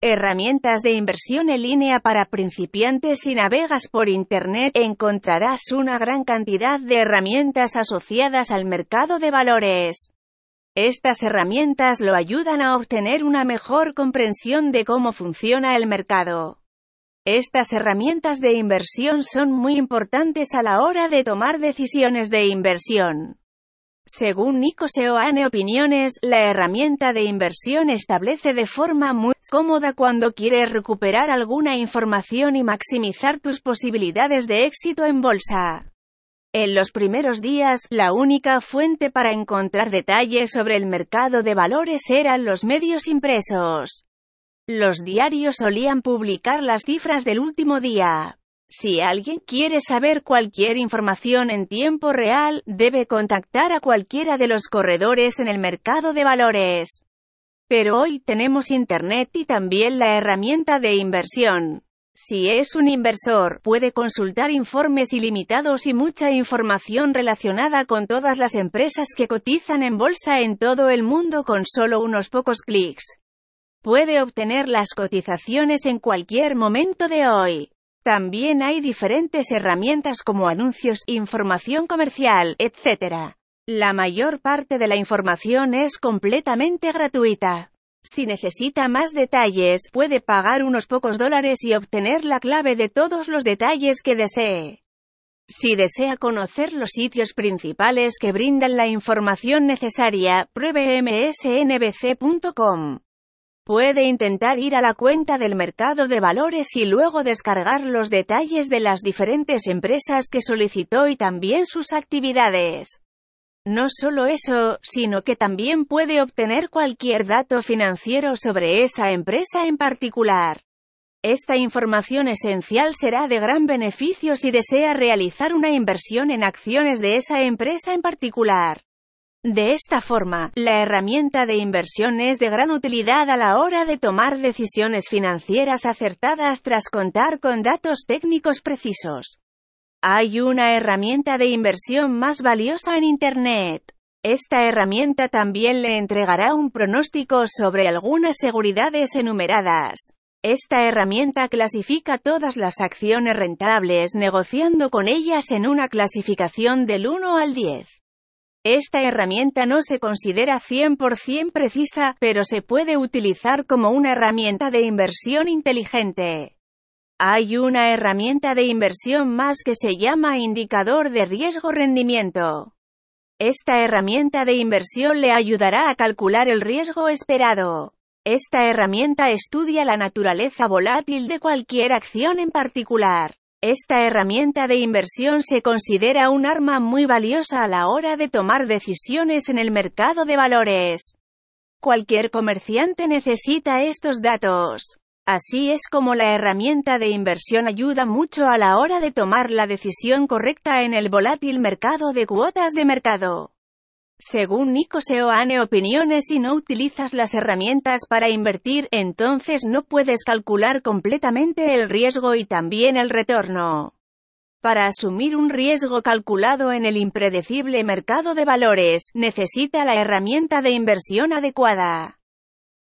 Herramientas de inversión en línea para principiantes Si navegas por Internet, encontrarás una gran cantidad de herramientas asociadas al mercado de valores. Estas herramientas lo ayudan a obtener una mejor comprensión de cómo funciona el mercado. Estas herramientas de inversión son muy importantes a la hora de tomar decisiones de inversión. Según Nico Seoane Opiniones, la herramienta de inversión establece de forma muy cómoda cuando quieres recuperar alguna información y maximizar tus posibilidades de éxito en bolsa. En los primeros días, la única fuente para encontrar detalles sobre el mercado de valores eran los medios impresos. Los diarios solían publicar las cifras del último día. Si alguien quiere saber cualquier información en tiempo real, debe contactar a cualquiera de los corredores en el mercado de valores. Pero hoy tenemos Internet y también la herramienta de inversión. Si es un inversor, puede consultar informes ilimitados y mucha información relacionada con todas las empresas que cotizan en bolsa en todo el mundo con solo unos pocos clics. Puede obtener las cotizaciones en cualquier momento de hoy. También hay diferentes herramientas como anuncios, información comercial, etc. La mayor parte de la información es completamente gratuita. Si necesita más detalles, puede pagar unos pocos dólares y obtener la clave de todos los detalles que desee. Si desea conocer los sitios principales que brindan la información necesaria, pruebe msnbc.com. Puede intentar ir a la cuenta del mercado de valores y luego descargar los detalles de las diferentes empresas que solicitó y también sus actividades. No solo eso, sino que también puede obtener cualquier dato financiero sobre esa empresa en particular. Esta información esencial será de gran beneficio si desea realizar una inversión en acciones de esa empresa en particular. De esta forma, la herramienta de inversión es de gran utilidad a la hora de tomar decisiones financieras acertadas tras contar con datos técnicos precisos. Hay una herramienta de inversión más valiosa en Internet. Esta herramienta también le entregará un pronóstico sobre algunas seguridades enumeradas. Esta herramienta clasifica todas las acciones rentables negociando con ellas en una clasificación del 1 al 10. Esta herramienta no se considera 100% precisa, pero se puede utilizar como una herramienta de inversión inteligente. Hay una herramienta de inversión más que se llama indicador de riesgo-rendimiento. Esta herramienta de inversión le ayudará a calcular el riesgo esperado. Esta herramienta estudia la naturaleza volátil de cualquier acción en particular. Esta herramienta de inversión se considera un arma muy valiosa a la hora de tomar decisiones en el mercado de valores. Cualquier comerciante necesita estos datos. Así es como la herramienta de inversión ayuda mucho a la hora de tomar la decisión correcta en el volátil mercado de cuotas de mercado. Según Nico Seoane Opiniones si no utilizas las herramientas para invertir, entonces no puedes calcular completamente el riesgo y también el retorno. Para asumir un riesgo calculado en el impredecible mercado de valores, necesita la herramienta de inversión adecuada.